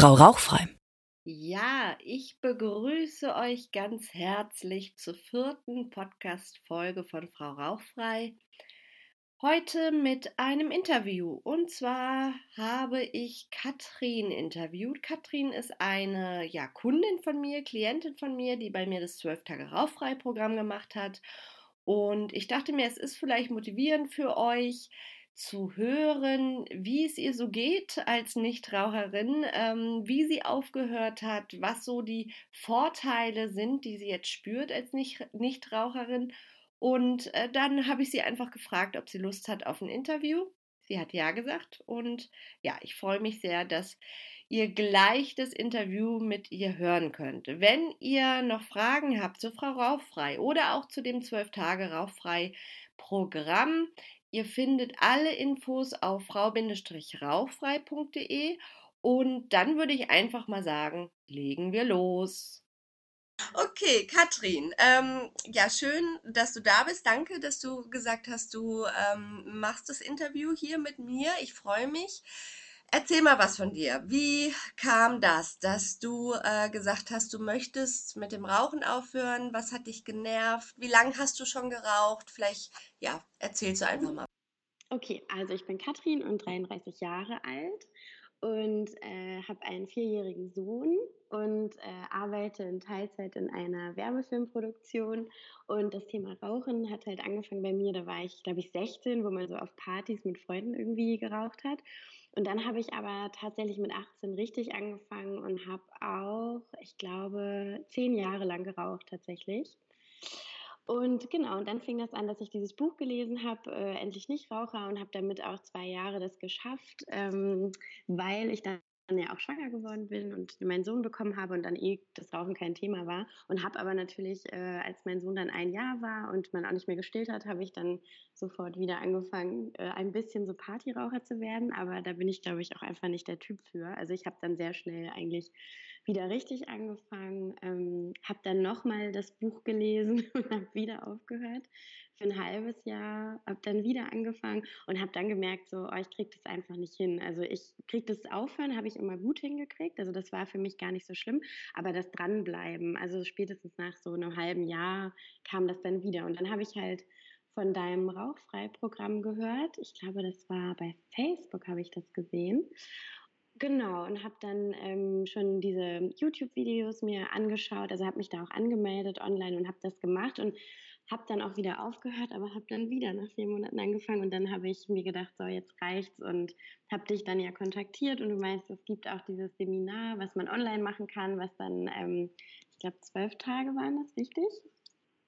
Frau Rauchfrei. Ja, ich begrüße euch ganz herzlich zur vierten Podcast-Folge von Frau Rauchfrei. Heute mit einem Interview. Und zwar habe ich Katrin interviewt. Katrin ist eine ja, Kundin von mir, Klientin von mir, die bei mir das 12-Tage-Rauchfrei-Programm gemacht hat. Und ich dachte mir, es ist vielleicht motivierend für euch, zu hören, wie es ihr so geht als Nichtraucherin, ähm, wie sie aufgehört hat, was so die Vorteile sind, die sie jetzt spürt als Nicht Nichtraucherin. Und äh, dann habe ich sie einfach gefragt, ob sie Lust hat auf ein Interview. Sie hat ja gesagt und ja, ich freue mich sehr, dass ihr gleich das Interview mit ihr hören könnt. Wenn ihr noch Fragen habt zu Frau Rauffrei oder auch zu dem 12 Tage Rauffrei Programm, Ihr findet alle Infos auf frau-rauchfrei.de und dann würde ich einfach mal sagen, legen wir los. Okay, Katrin, ähm, ja, schön, dass du da bist. Danke, dass du gesagt hast, du ähm, machst das Interview hier mit mir. Ich freue mich. Erzähl mal was von dir. Wie kam das, dass du äh, gesagt hast, du möchtest mit dem Rauchen aufhören? Was hat dich genervt? Wie lange hast du schon geraucht? Vielleicht, ja, erzählst du einfach mal. Okay, also ich bin Katrin und 33 Jahre alt und äh, habe einen vierjährigen Sohn und äh, arbeite in Teilzeit in einer Werbefilmproduktion. Und das Thema Rauchen hat halt angefangen bei mir, da war ich, glaube ich, 16, wo man so auf Partys mit Freunden irgendwie geraucht hat. Und dann habe ich aber tatsächlich mit 18 richtig angefangen und habe auch, ich glaube, zehn Jahre lang geraucht tatsächlich. Und genau, und dann fing das an, dass ich dieses Buch gelesen habe, äh, Endlich nicht Raucher, und habe damit auch zwei Jahre das geschafft, ähm, weil ich dann ja auch schwanger geworden bin und meinen Sohn bekommen habe und dann eh das Rauchen kein Thema war. Und habe aber natürlich, äh, als mein Sohn dann ein Jahr war und man auch nicht mehr gestillt hat, habe ich dann sofort wieder angefangen, äh, ein bisschen so Partyraucher zu werden. Aber da bin ich, glaube ich, auch einfach nicht der Typ für. Also ich habe dann sehr schnell eigentlich wieder richtig angefangen, ähm, habe dann nochmal das Buch gelesen und habe wieder aufgehört für ein halbes Jahr, habe dann wieder angefangen und habe dann gemerkt, so, oh, ich kriege das einfach nicht hin. Also ich kriege das Aufhören, habe ich immer gut hingekriegt. Also das war für mich gar nicht so schlimm, aber das Dranbleiben, also spätestens nach so einem halben Jahr kam das dann wieder. Und dann habe ich halt von deinem Rauchfrei-Programm gehört. Ich glaube, das war bei Facebook, habe ich das gesehen. Genau, und habe dann ähm, schon diese YouTube-Videos mir angeschaut, also habe mich da auch angemeldet online und habe das gemacht und habe dann auch wieder aufgehört, aber habe dann wieder nach vier Monaten angefangen und dann habe ich mir gedacht, so jetzt reicht's und habe dich dann ja kontaktiert und du meinst, es gibt auch dieses Seminar, was man online machen kann, was dann, ähm, ich glaube, zwölf Tage waren das, richtig?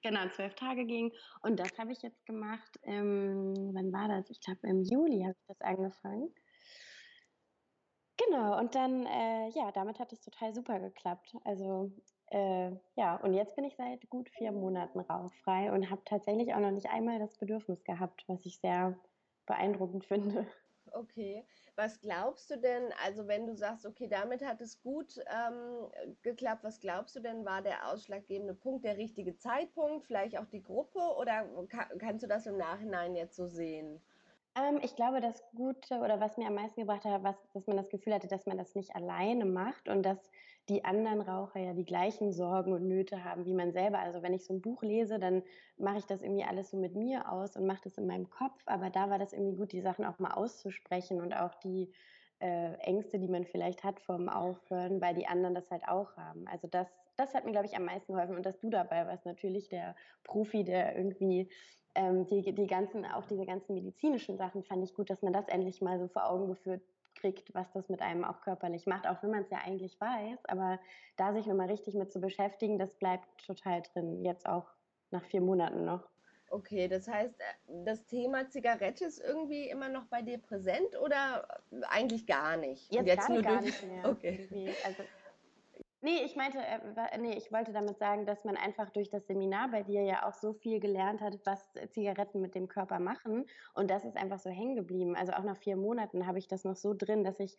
Genau, zwölf Tage ging und das habe ich jetzt gemacht. Ähm, wann war das? Ich glaube, im Juli habe ich das angefangen. Genau, und dann, äh, ja, damit hat es total super geklappt. Also, äh, ja, und jetzt bin ich seit gut vier Monaten rauchfrei und habe tatsächlich auch noch nicht einmal das Bedürfnis gehabt, was ich sehr beeindruckend finde. Okay, was glaubst du denn, also wenn du sagst, okay, damit hat es gut ähm, geklappt, was glaubst du denn, war der ausschlaggebende Punkt der richtige Zeitpunkt, vielleicht auch die Gruppe oder kann, kannst du das im Nachhinein jetzt so sehen? Ähm, ich glaube, das Gute oder was mir am meisten gebracht hat, was, dass man das Gefühl hatte, dass man das nicht alleine macht und dass die anderen Raucher ja die gleichen Sorgen und Nöte haben wie man selber. Also wenn ich so ein Buch lese, dann mache ich das irgendwie alles so mit mir aus und mache das in meinem Kopf. Aber da war das irgendwie gut, die Sachen auch mal auszusprechen und auch die äh, Ängste, die man vielleicht hat vorm Aufhören, weil die anderen das halt auch haben. Also das, das hat mir, glaube ich, am meisten geholfen. Und dass du dabei warst, natürlich der Profi, der irgendwie ähm, die, die ganzen, auch diese ganzen medizinischen Sachen fand ich gut, dass man das endlich mal so vor Augen geführt kriegt, was das mit einem auch körperlich macht, auch wenn man es ja eigentlich weiß, aber da sich nochmal richtig mit zu beschäftigen, das bleibt total drin, jetzt auch nach vier Monaten noch. Okay, das heißt, äh, das Thema Zigarette ist irgendwie immer noch bei dir präsent oder eigentlich gar nicht? Jetzt, jetzt gerade gar nicht mehr. Okay. Also Nee, ich meinte, äh, nee, ich wollte damit sagen, dass man einfach durch das Seminar bei dir ja auch so viel gelernt hat, was Zigaretten mit dem Körper machen. Und das ist einfach so hängen geblieben. Also auch nach vier Monaten habe ich das noch so drin, dass ich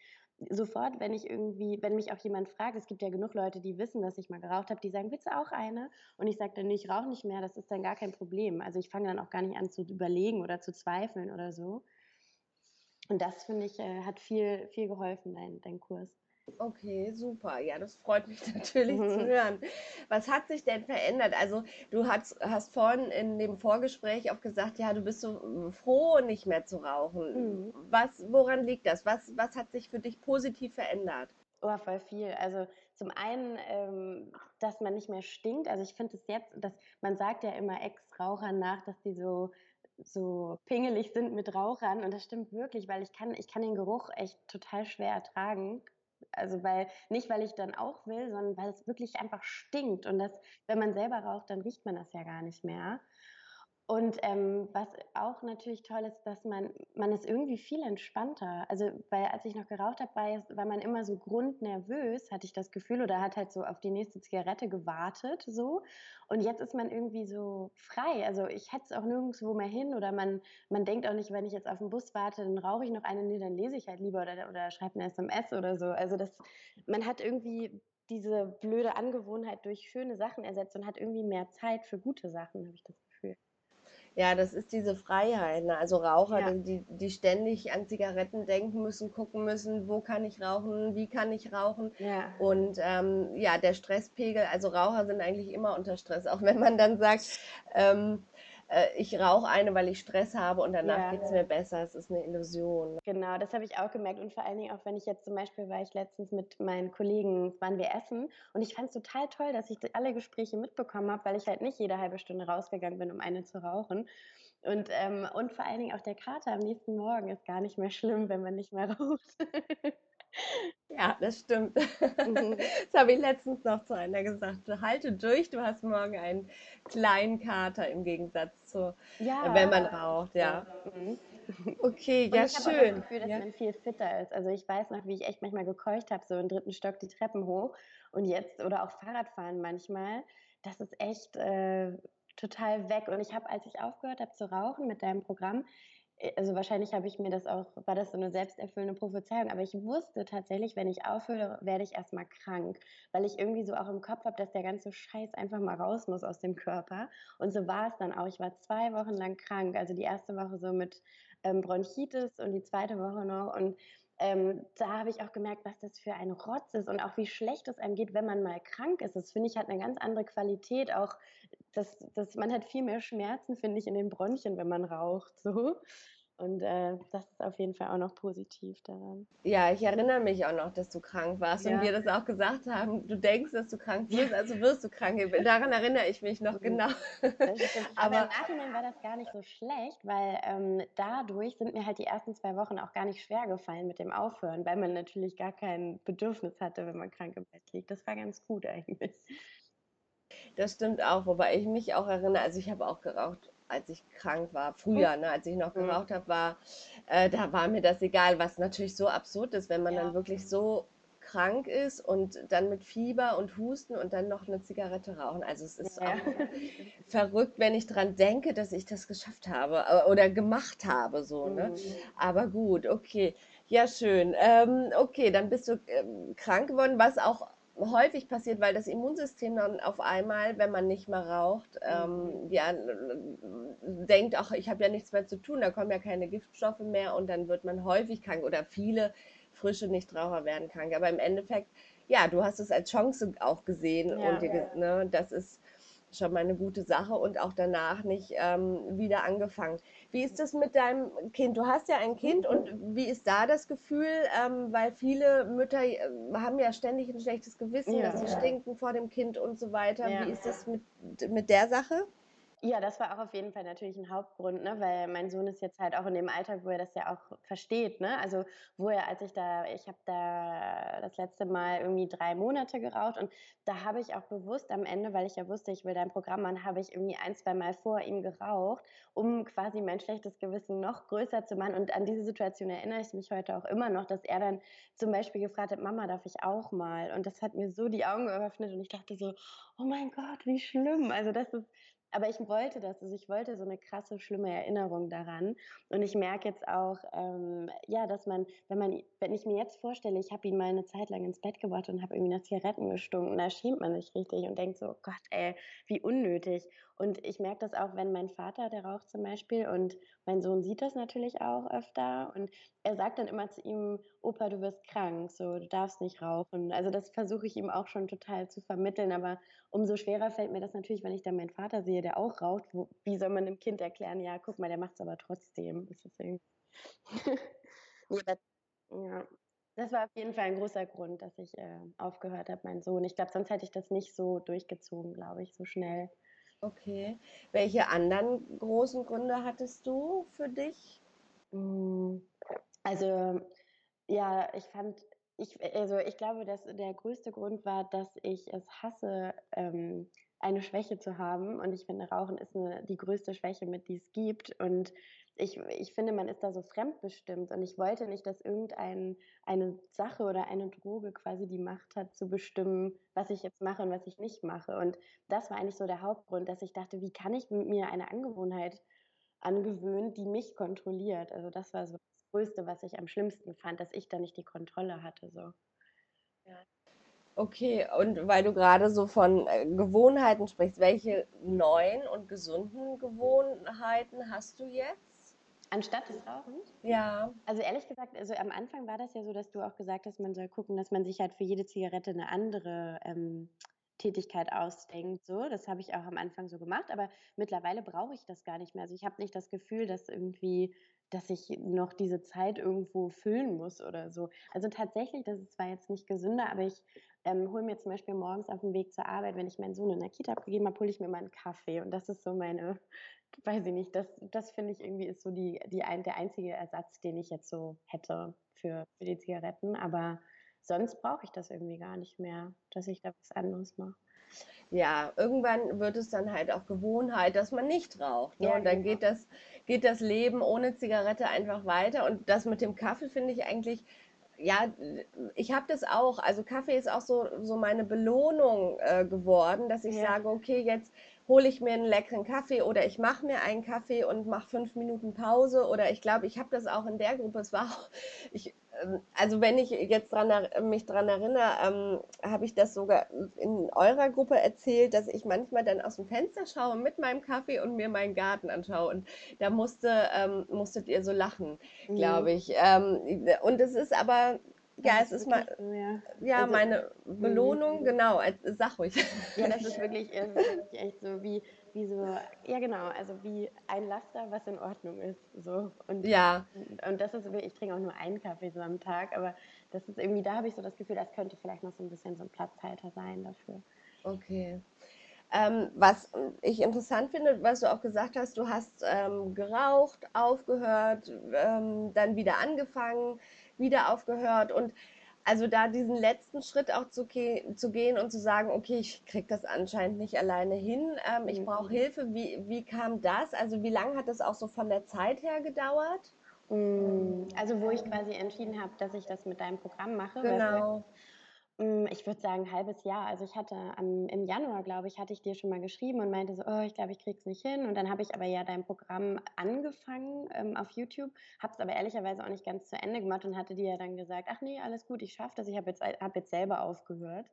sofort, wenn ich irgendwie, wenn mich auch jemand fragt, es gibt ja genug Leute, die wissen, dass ich mal geraucht habe, die sagen, willst du auch eine? Und ich sage dann, nee, ich rauche nicht mehr, das ist dann gar kein Problem. Also ich fange dann auch gar nicht an zu überlegen oder zu zweifeln oder so. Und das, finde ich, äh, hat viel, viel geholfen, dein, dein Kurs. Okay, super. Ja, das freut mich natürlich zu Mhm. hören. Was hat sich denn verändert? Also, du hast, hast vorhin in dem Vorgespräch auch gesagt, ja, du bist so mm, froh, nicht mehr zu rauchen. Mhm. Was, woran liegt das? Was, was hat sich für dich positiv verändert? Oh, voll viel. Also zum einen, ähm, dass man nicht mehr stinkt. Also ich finde es jetzt, dass man sagt ja immer Ex-Rauchern nach, dass die so so pingelig sind mit Rauchern und das stimmt wirklich, weil ich kann ich kann den Geruch echt total schwer ertragen. Also weil nicht, weil ich dann auch will, sondern weil es wirklich einfach stinkt und das, wenn man selber raucht, dann riecht man das ja gar nicht mehr. Und ähm, was auch natürlich toll ist, dass man, man ist irgendwie viel entspannter. Also, weil als ich noch geraucht habe, war, man immer so grundnervös, hatte ich das Gefühl, oder hat halt so auf die nächste Zigarette gewartet, so. Und jetzt ist man irgendwie so frei. Also, ich hätte es auch nirgendwo mehr hin oder man, man denkt auch nicht, wenn ich jetzt auf den Bus warte, dann rauche ich noch eine, nee, dann lese ich halt lieber oder, oder schreibe eine SMS oder so. Also, das, man hat irgendwie diese blöde Angewohnheit durch schöne Sachen ersetzt und hat irgendwie mehr Zeit für gute Sachen, habe ich das Gefühl. Ja, das ist diese Freiheit. Ne? Also Raucher, Ja. die, die ständig an Zigaretten denken müssen, gucken müssen, wo kann ich rauchen, wie kann ich rauchen. Ja. Und ähm, ja, der Stresspegel, also Raucher sind eigentlich immer unter Stress, auch wenn man dann sagt, ähm, äh, ich rauche eine, weil ich Stress habe und danach Ja. geht es mir besser. Es ist eine Illusion. Genau, das habe ich auch gemerkt und vor allen Dingen auch, wenn ich jetzt zum Beispiel war ich letztens mit meinen Kollegen, waren wir essen und ich fand es total toll, dass ich alle Gespräche mitbekommen habe, weil ich halt nicht jede halbe Stunde rausgegangen bin, um eine zu rauchen. Und, ähm, und vor allen Dingen auch der Kater am nächsten Morgen ist gar nicht mehr schlimm, wenn man nicht mehr raucht. Ja, das stimmt. Mhm. Das habe ich letztens noch zu einer gesagt. Halte durch, du hast morgen einen kleinen Kater im Gegensatz zu, ja. wenn man raucht, ja. Mhm. Okay, Und ja, ich habe auch schön. das Gefühl, dass Ja. man viel fitter ist. Also ich weiß noch, wie ich echt manchmal gekeucht habe, so im dritten Stock die Treppen hoch und jetzt oder auch Fahrradfahren manchmal. Das ist echt äh, total weg. Und ich habe, als ich aufgehört habe zu rauchen mit deinem Programm, äh, also wahrscheinlich habe ich mir das auch, war das so eine selbsterfüllende Prophezeiung, aber ich wusste tatsächlich, wenn ich aufhöre, werde ich erstmal krank, weil ich irgendwie so auch im Kopf habe, dass der ganze Scheiß einfach mal raus muss aus dem Körper. Und so war es dann auch. Ich war zwei Wochen lang krank. Also die erste Woche so mit ähm, Bronchitis und die zweite Woche noch. Und ähm, da habe ich auch gemerkt, was das für ein Rotz ist und auch wie schlecht es einem geht, wenn man mal krank ist. Das finde ich hat eine ganz andere Qualität. Auch das, das, man hat viel mehr Schmerzen, finde ich, in den Bronchien, wenn man raucht. So. Und äh, das ist auf jeden Fall auch noch positiv daran. Ja, ich erinnere mich auch noch, dass du krank warst und Ja. wir das auch gesagt haben. Du denkst, dass du krank wirst, also wirst du krank. Daran erinnere ich mich noch Mhm. genau. Aber im Nachhinein war das gar nicht so schlecht, weil ähm, dadurch sind mir halt die ersten zwei Wochen auch gar nicht schwer gefallen mit dem Aufhören, weil man natürlich gar kein Bedürfnis hatte, wenn man krank im Bett liegt. Das war ganz gut eigentlich. das stimmt auch, wobei ich mich auch erinnere, also ich habe auch geraucht, als ich krank war. Früher, ne, als ich noch Mhm. geraucht habe, war, äh, da war mir das egal, was natürlich so absurd ist, wenn man Ja. dann wirklich so krank ist und dann mit Fieber und Husten und dann noch eine Zigarette rauchen. Also es ist Ja. auch verrückt, wenn ich dran denke, dass ich das geschafft habe äh, oder gemacht habe, so, ne? Mhm. Aber gut, okay. Ja, schön. Ähm, okay, dann bist du ähm, krank geworden, was auch häufig passiert, weil das Immunsystem dann auf einmal, wenn man nicht mehr raucht, ähm, ja, denkt, ach, ich habe ja nichts mehr zu tun, da kommen ja keine Giftstoffe mehr und dann wird man häufig krank oder viele frische Nichtraucher werden krank. Aber im Endeffekt, ja, du hast es als Chance auch gesehen Ja. und dir, ge- ne, das ist schon mal eine gute Sache und auch danach nicht ähm, wieder angefangen. Wie ist das mit deinem Kind? Du hast ja ein Kind und wie ist da das Gefühl? Ähm, weil viele Mütter äh, haben ja ständig ein schlechtes Gewissen, Ja. dass sie stinken vor dem Kind und so weiter. Ja. Wie ist das mit, mit der Sache? Ja, das war auch auf jeden Fall natürlich ein Hauptgrund, ne? weil mein Sohn ist jetzt halt auch in dem Alter, wo er das ja auch versteht. Ne? Also wo er, als ich da, ich habe da das letzte Mal irgendwie drei Monate geraucht und da habe ich auch bewusst am Ende, weil ich ja wusste, ich will dein Programm machen, habe ich irgendwie ein, zwei Mal vor ihm geraucht, um quasi mein schlechtes Gewissen noch größer zu machen. Und an diese Situation erinnere ich mich heute auch immer noch, dass er dann zum Beispiel gefragt hat, Mama, darf ich auch mal? Und das hat mir so die Augen geöffnet und ich dachte so, oh mein Gott, wie schlimm. Also das ist aber ich wollte das, also ich wollte so eine krasse, schlimme Erinnerung daran. Und ich merke jetzt auch, ähm, ja, dass man, wenn man, wenn ich mir jetzt vorstelle, ich habe ihn mal eine Zeit lang ins Bett gebracht und habe irgendwie nach Zigaretten gestunken, da schämt man sich richtig und denkt so, oh Gott, ey, wie unnötig. Und ich merke das auch, wenn mein Vater, der raucht zum Beispiel, und mein Sohn sieht das natürlich auch öfter. Und er sagt dann immer zu ihm, Opa, du wirst krank, so, du darfst nicht rauchen. Also das versuche ich ihm auch schon total zu vermitteln. Aber umso schwerer fällt mir das natürlich, wenn ich dann meinen Vater sehe, der auch raucht. Wo, wie soll man dem Kind erklären, ja, guck mal, der macht es aber trotzdem. Das ist irgendwie ja, das war auf jeden Fall ein großer Grund, dass ich äh, aufgehört habe, mein Sohn. Ich glaube, sonst hätte ich das nicht so durchgezogen, glaube ich, so schnell. Okay. Welche anderen großen Gründe hattest du für dich? Hm, also, ja, ich fand, ich, also ich glaube, dass der größte Grund war, dass ich es hasse, ähm, eine Schwäche zu haben. Und ich finde, Rauchen ist eine, die größte Schwäche, mit die es gibt. Und ich, ich finde, man ist da so fremdbestimmt und ich wollte nicht, dass irgendeine eine Sache oder eine Droge quasi die Macht hat, zu bestimmen, was ich jetzt mache und was ich nicht mache. Und das war eigentlich so der Hauptgrund, dass ich dachte, wie kann ich mir eine Angewohnheit angewöhnen, die mich kontrolliert? Also das war so das Größte, was ich am schlimmsten fand, dass ich da nicht die Kontrolle hatte. So. Ja. Okay, und weil du gerade so von äh, Gewohnheiten sprichst, welche neuen und gesunden Gewohnheiten hast du jetzt? Anstatt des Rauchens? Ja. Also ehrlich gesagt, also am Anfang war das ja so, dass du auch gesagt hast, man soll gucken, dass man sich halt für jede Zigarette eine andere ähm, Tätigkeit ausdenkt. So, das habe ich auch am Anfang so gemacht, aber mittlerweile brauche ich das gar nicht mehr. Also ich habe nicht das Gefühl, dass irgendwie, dass ich noch diese Zeit irgendwo füllen muss oder so. Also tatsächlich, das ist zwar jetzt nicht gesünder, aber ich ähm, hole mir zum Beispiel morgens auf dem Weg zur Arbeit, wenn ich meinen Sohn in der Kita abgegeben habe, hole ich mir mal einen Kaffee und das ist so meine weiß ich nicht, das, das finde ich irgendwie ist so die, die ein, der einzige Ersatz, den ich jetzt so hätte für, für die Zigaretten. Aber sonst brauche ich das irgendwie gar nicht mehr, dass ich da was anderes mache. Ja, irgendwann wird es dann halt auch Gewohnheit, dass man nicht raucht. Ne? Ja, und dann genau. geht, das, geht das Leben ohne Zigarette einfach weiter. Und das mit dem Kaffee finde ich eigentlich ja, ich habe das auch. Also Kaffee ist auch so, so meine Belohnung äh, geworden, dass ich ja. sage, okay, jetzt hole ich mir einen leckeren Kaffee oder ich mache mir einen Kaffee und mache fünf Minuten Pause oder ich glaube, ich habe das auch in der Gruppe. Es war auch, ich, ähm, also wenn ich jetzt dran, mich daran erinnere, ähm, habe ich das sogar in eurer Gruppe erzählt, dass ich manchmal dann aus dem Fenster schaue mit meinem Kaffee und mir meinen Garten anschaue und da musste, ähm, musstet ihr so lachen, mhm. glaube ich. Ähm, und es ist aber ja, es ist mal, so, ja, ja also, meine mhm. Belohnung, genau, sag ruhig. Ja, das ist wirklich, ist wirklich echt so wie, wie so, ja genau, also wie ein Laster, was in Ordnung ist, so. Und, ja. Und das ist, ich trinke auch nur einen Kaffee so am Tag, aber das ist irgendwie, da habe ich so das Gefühl, das könnte vielleicht noch so ein bisschen so ein Platzhalter sein dafür. Okay. Ähm, was ich interessant finde, was du auch gesagt hast, du hast ähm, geraucht, aufgehört, ähm, dann wieder angefangen wieder aufgehört und also da diesen letzten Schritt auch zu, ge zu gehen und zu sagen, okay, ich kriege das anscheinend nicht alleine hin, ähm, ich brauche mhm. Hilfe. Wie, wie kam das? Also wie lange hat das auch so von der Zeit her gedauert? Mm, also wo ich quasi entschieden habe, dass ich das mit deinem Programm mache. Genau. Hm, ich würde sagen, ein halbes Jahr. Also ich hatte am, im Januar, glaube ich, hatte ich dir schon mal geschrieben und meinte so, oh, ich glaube, ich krieg's nicht hin. Und dann habe ich aber ja dein Programm angefangen ähm, auf YouTube, habe es aber ehrlicherweise auch nicht ganz zu Ende gemacht und hatte dir ja dann gesagt, ach nee, alles gut, ich schaffe das. Ich habe jetzt, hab jetzt selber aufgehört.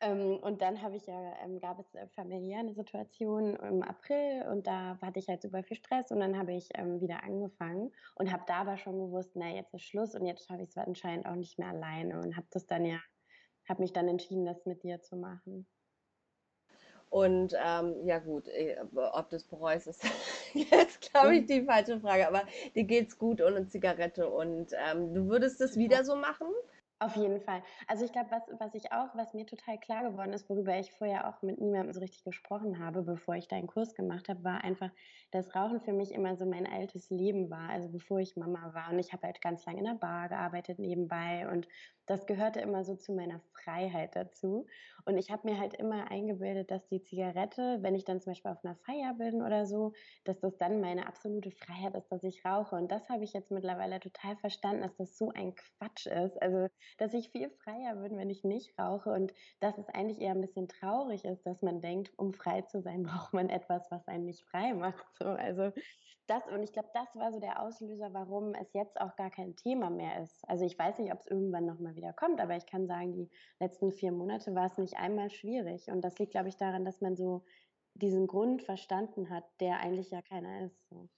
Ähm, und dann habe ich ja, ähm, gab es äh, familiär eine Situation im April und da hatte ich halt super viel Stress und dann habe ich ähm, wieder angefangen und habe da aber schon gewusst, na jetzt ist Schluss und jetzt schaffe ich es anscheinend auch nicht mehr alleine und habe das dann ja habe mich dann entschieden, das mit dir zu machen. Und ähm, ja gut, äh, ob das bereust, ist jetzt, glaube ich, die falsche Frage. Aber dir geht's gut ohne Zigarette und ähm, du würdest es wieder so machen? Auf jeden Fall. Also ich glaube, was, was ich auch, was mir total klar geworden ist, worüber ich vorher auch mit niemandem so richtig gesprochen habe, bevor ich deinen Kurs gemacht habe, war einfach, dass Rauchen für mich immer so mein altes Leben war. Also bevor ich Mama war und ich habe halt ganz lange in der Bar gearbeitet nebenbei und das gehörte immer so zu meiner Freiheit dazu. Und ich habe mir halt immer eingebildet, dass die Zigarette, wenn ich dann zum Beispiel auf einer Feier bin oder so, dass das dann meine absolute Freiheit ist, dass ich rauche. Und das habe ich jetzt mittlerweile total verstanden, dass das so ein Quatsch ist. Also, dass ich viel freier bin, wenn ich nicht rauche. Und dass es eigentlich eher ein bisschen traurig ist, dass man denkt, um frei zu sein, braucht man etwas, was einen nicht frei macht. So, also das, und ich glaube, das war so der Auslöser, warum es jetzt auch gar kein Thema mehr ist. Also ich weiß nicht, ob es irgendwann nochmal wieder kommt, aber ich kann sagen, die letzten vier Monate war es nicht einmal schwierig. Und das liegt, glaube ich, daran, dass man so diesen Grund verstanden hat, der eigentlich ja keiner ist. So.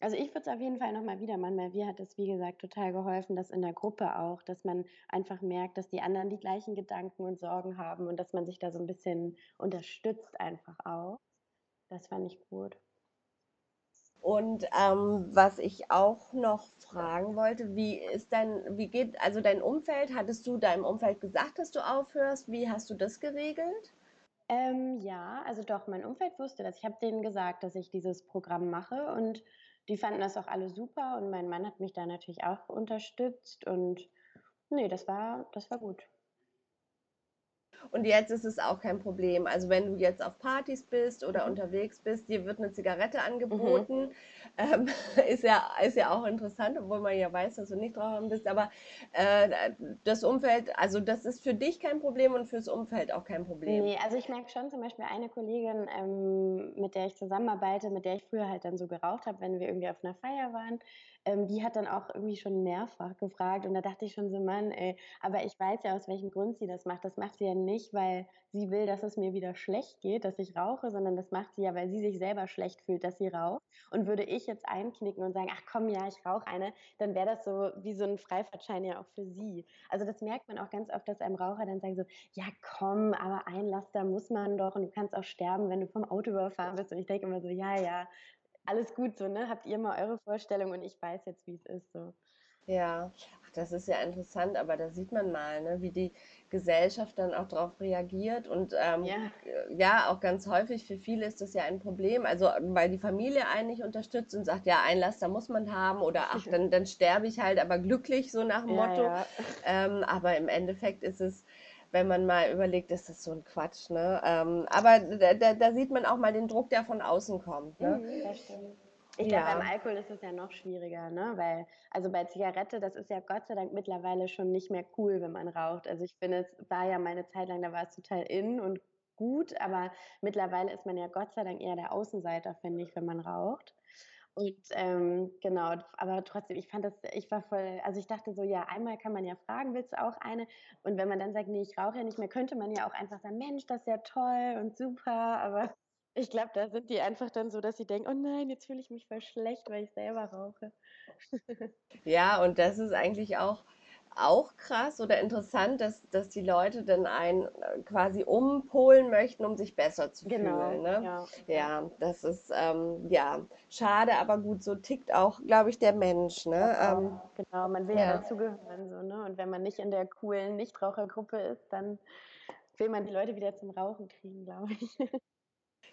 Also ich würde es auf jeden Fall nochmal wieder machen, weil mir hat es, wie gesagt, total geholfen, dass in der Gruppe auch, dass man einfach merkt, dass die anderen die gleichen Gedanken und Sorgen haben und dass man sich da so ein bisschen unterstützt einfach auch. Das fand ich gut. Und ähm, was ich auch noch fragen wollte, wie ist dein, wie geht also dein Umfeld? Hattest du deinem Umfeld gesagt, dass du aufhörst? Wie hast du das geregelt? Ähm, ja, also doch, mein Umfeld wusste das. Ich habe denen gesagt, dass ich dieses Programm mache und die fanden das auch alle super und mein Mann hat mich da natürlich auch unterstützt und nee, das war, das war gut. Und jetzt ist es auch kein Problem. Also wenn du jetzt auf Partys bist oder mhm. unterwegs bist, dir wird eine Zigarette angeboten. Mhm. Ähm, ist, ja, ist ja auch interessant, obwohl man ja weiß, dass du nicht drauf bist. Aber äh, das Umfeld, also das ist für dich kein Problem und fürs Umfeld auch kein Problem. Nee, also ich merke schon zum Beispiel eine Kollegin, ähm, mit der ich zusammenarbeite, mit der ich früher halt dann so geraucht habe, wenn wir irgendwie auf einer Feier waren, ähm, die hat dann auch irgendwie schon mehrfach gefragt und da dachte ich schon so, Mann, ey, aber ich weiß ja, aus welchem Grund sie das macht. Das macht sie ja nicht, weil sie will, dass es mir wieder schlecht geht, dass ich rauche, sondern das macht sie ja, weil sie sich selber schlecht fühlt, dass sie raucht. Und würde ich jetzt einknicken und sagen, ach komm, ja, ich rauche eine, dann wäre das so wie so ein Freifahrtschein ja auch für sie. Also das merkt man auch ganz oft, dass einem Raucher dann sagen so, ja komm, aber ein Laster muss man doch und du kannst auch sterben, wenn du vom Auto überfahren bist. Und ich denke immer so, ja, ja, alles gut so, ne? Habt ihr mal eure Vorstellung und ich weiß jetzt, wie es ist so. Ja, Ach, das ist ja interessant, aber da sieht man mal, ne, wie die Gesellschaft dann auch darauf reagiert und ähm, ja. ja. auch ganz häufig für viele ist das ja ein Problem, also weil die Familie einen nicht unterstützt und sagt, ja, ein Laster muss man haben oder ach, dann, dann sterbe ich halt aber glücklich, so nach dem ja, Motto. Ja. Ähm, aber im Endeffekt ist es wenn man mal überlegt, ist das so ein Quatsch. Ne? Ähm, aber da, da, sieht man auch mal den Druck, der von außen kommt. Ne? Mhm, das stimmt. Ich ja. glaube, beim Alkohol ist es ja noch schwieriger, ne? Weil, also bei Zigarette, das ist ja Gott sei Dank mittlerweile schon nicht mehr cool, wenn man raucht. Also ich finde, es war ja meine Zeit lang, da war es total in und gut, aber mittlerweile ist man ja Gott sei Dank eher der Außenseiter, finde ich, wenn man raucht. Und ähm, genau, aber trotzdem, ich fand das, ich war voll, also ich dachte so, ja, einmal kann man ja fragen, willst du auch eine? Und wenn man dann sagt, nee, ich rauche ja nicht mehr, könnte man ja auch einfach sagen, Mensch, das ist ja toll und super, aber ich glaube, da sind die einfach dann so, dass sie denken, oh nein, jetzt fühle ich mich voll schlecht, weil ich selber rauche. ja, und das ist eigentlich auch auch krass oder interessant, dass, dass die Leute dann einen äh, quasi umpolen möchten, um sich besser zu genau, fühlen. Ne? Ja. ja, das ist ähm, ja schade, aber gut, so tickt auch, glaube ich, der Mensch. Ne? Ähm, genau, man will ja, ja dazugehören. So, ne? Und wenn man nicht in der coolen Nichtrauchergruppe ist, dann will man die Leute wieder zum Rauchen kriegen, glaube ich.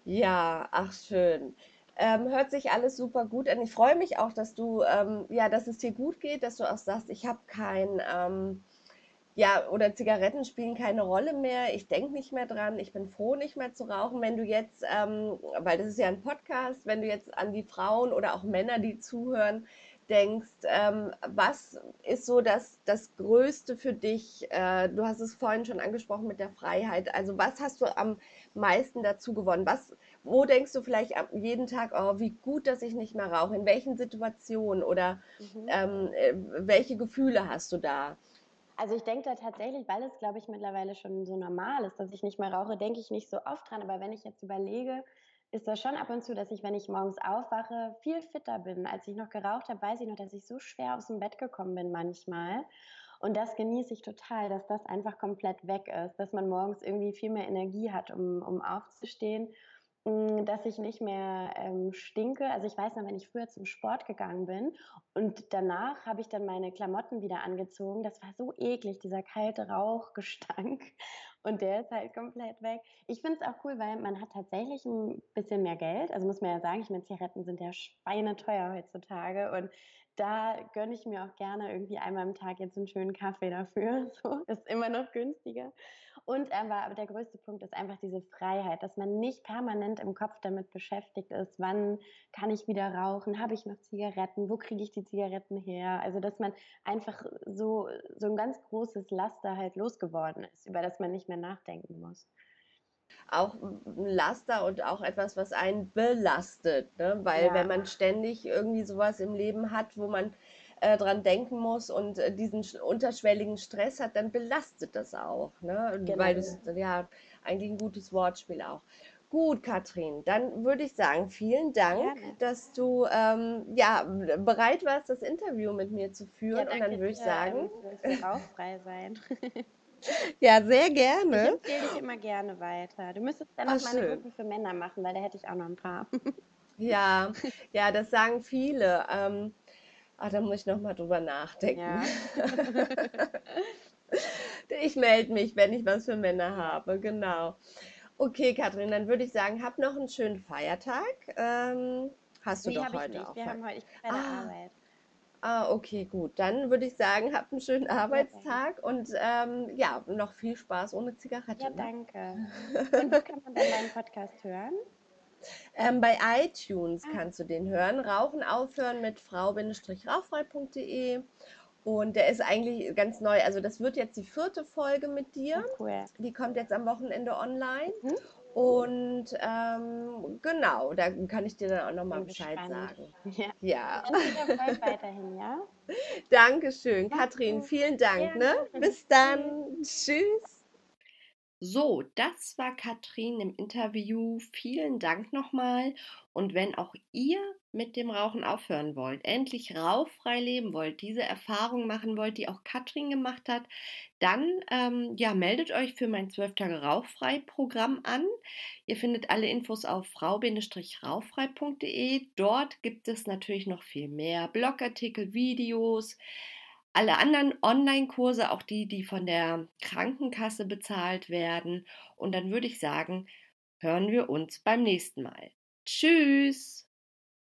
Ja, ach schön. Ähm, hört sich alles super gut an. Ich freue mich auch, dass du, ähm, ja, dass es dir gut geht, dass du auch sagst, ich habe kein, ähm, ja, oder Zigaretten spielen keine Rolle mehr. Ich denke nicht mehr dran. Ich bin froh, nicht mehr zu rauchen. Wenn du jetzt, ähm, weil das ist ja ein Podcast, wenn du jetzt an die Frauen oder auch Männer, die zuhören, denkst, ähm, was ist so das, das Größte für dich? Äh, du hast es vorhin schon angesprochen mit der Freiheit. Also was hast du am meisten dazu gewonnen? Was, wo denkst du vielleicht jeden Tag, oh, wie gut, dass ich nicht mehr rauche? In welchen Situationen oder mhm. ähm, äh, welche Gefühle hast du da? Also ich denke da tatsächlich, weil es, glaube ich, mittlerweile schon so normal ist, dass ich nicht mehr rauche, denke ich nicht so oft dran. Aber wenn ich jetzt überlege, ist das schon ab und zu, dass ich, wenn ich morgens aufwache, viel fitter bin. Als ich noch geraucht habe, weiß ich noch, dass ich so schwer aus dem Bett gekommen bin manchmal. Und das genieße ich total, dass das einfach komplett weg ist, dass man morgens irgendwie viel mehr Energie hat, um, um aufzustehen, dass ich nicht mehr ähm, stinke. Also ich weiß noch, wenn ich früher zum Sport gegangen bin und danach habe ich dann meine Klamotten wieder angezogen, das war so eklig, dieser kalte Rauchgestank. Und der ist halt komplett weg. Ich finde es auch cool, weil man hat tatsächlich ein bisschen mehr Geld. Also muss man ja sagen, ich meine, Zigaretten sind ja schweineteuer heutzutage. Und da gönne ich mir auch gerne irgendwie einmal am Tag jetzt einen schönen Kaffee dafür. So, ist immer noch günstiger. Und aber, aber der größte Punkt ist einfach diese Freiheit, dass man nicht permanent im Kopf damit beschäftigt ist, wann kann ich wieder rauchen, habe ich noch Zigaretten, wo kriege ich die Zigaretten her? Also dass man einfach so, so ein ganz großes Laster halt losgeworden ist, über das man nicht mehr nachdenken muss auch ein Laster und auch etwas, was einen belastet. Ne? Weil ja. wenn man ständig irgendwie sowas im Leben hat, wo man äh, dran denken muss und äh, diesen unterschwelligen Stress hat, dann belastet das auch. Ne? Genau. Weil das ja eigentlich ein gutes Wortspiel auch. Gut, Katrin, dann würde ich sagen, vielen Dank, Gerne. dass du ähm, ja, bereit warst, das Interview mit mir zu Ja, führen. Und dann danke würde ich sagen, ähm, rauchfrei sein. ja, sehr Ich gerne. empfehle dich immer gerne weiter. Du müsstest dann Ah, noch mal eine schön. Gruppe für Männer machen, weil da hätte ich auch noch ein paar. Ja, ja, das sagen viele. Ähm, ah, da muss ich noch mal drüber nachdenken. Ja. Ich melde mich, wenn ich was für Männer habe, genau. Okay, Katrin, dann würde ich sagen, hab noch einen schönen Feiertag. Ähm, hast du Nee, doch ich heute nicht. auch Wir haben heute, ich bin bei der Ah. Arbeit. Ah, okay, gut. Dann würde ich sagen, habt einen schönen Arbeitstag und ähm, ja, noch viel Spaß ohne Zigarette. Ja, ne? danke. Und wo kann man dann deinen Podcast hören? Ähm, bei iTunes Ah. kannst du den hören. Rauchen aufhören mit frau-rauchfrei.de. Und der ist eigentlich ganz neu. Also das wird jetzt die vierte Folge mit dir. cool. Die kommt jetzt am Wochenende online. Mhm. Und ähm, genau, da kann ich dir dann auch nochmal Bescheid gespannt. sagen. Ja. Ja, weiterhin, ja? Dankeschön. Danke. Katrin, vielen Dank. Ne? Bis dann. Tschüss. So, das war Katrin im Interview. Vielen Dank nochmal. Und wenn auch ihr mit dem Rauchen aufhören wollt, endlich rauchfrei leben wollt, diese Erfahrung machen wollt, die auch Katrin gemacht hat, dann ähm, ja, meldet euch für mein 12 Tage Rauchfrei-Programm an. Ihr findet alle Infos auf frau-rauchfrei.de. Dort gibt es natürlich noch viel mehr Blogartikel, Videos, alle anderen Online-Kurse, auch die, die von der Krankenkasse bezahlt werden. Und dann würde ich sagen, hören wir uns beim nächsten Mal. Tschüss!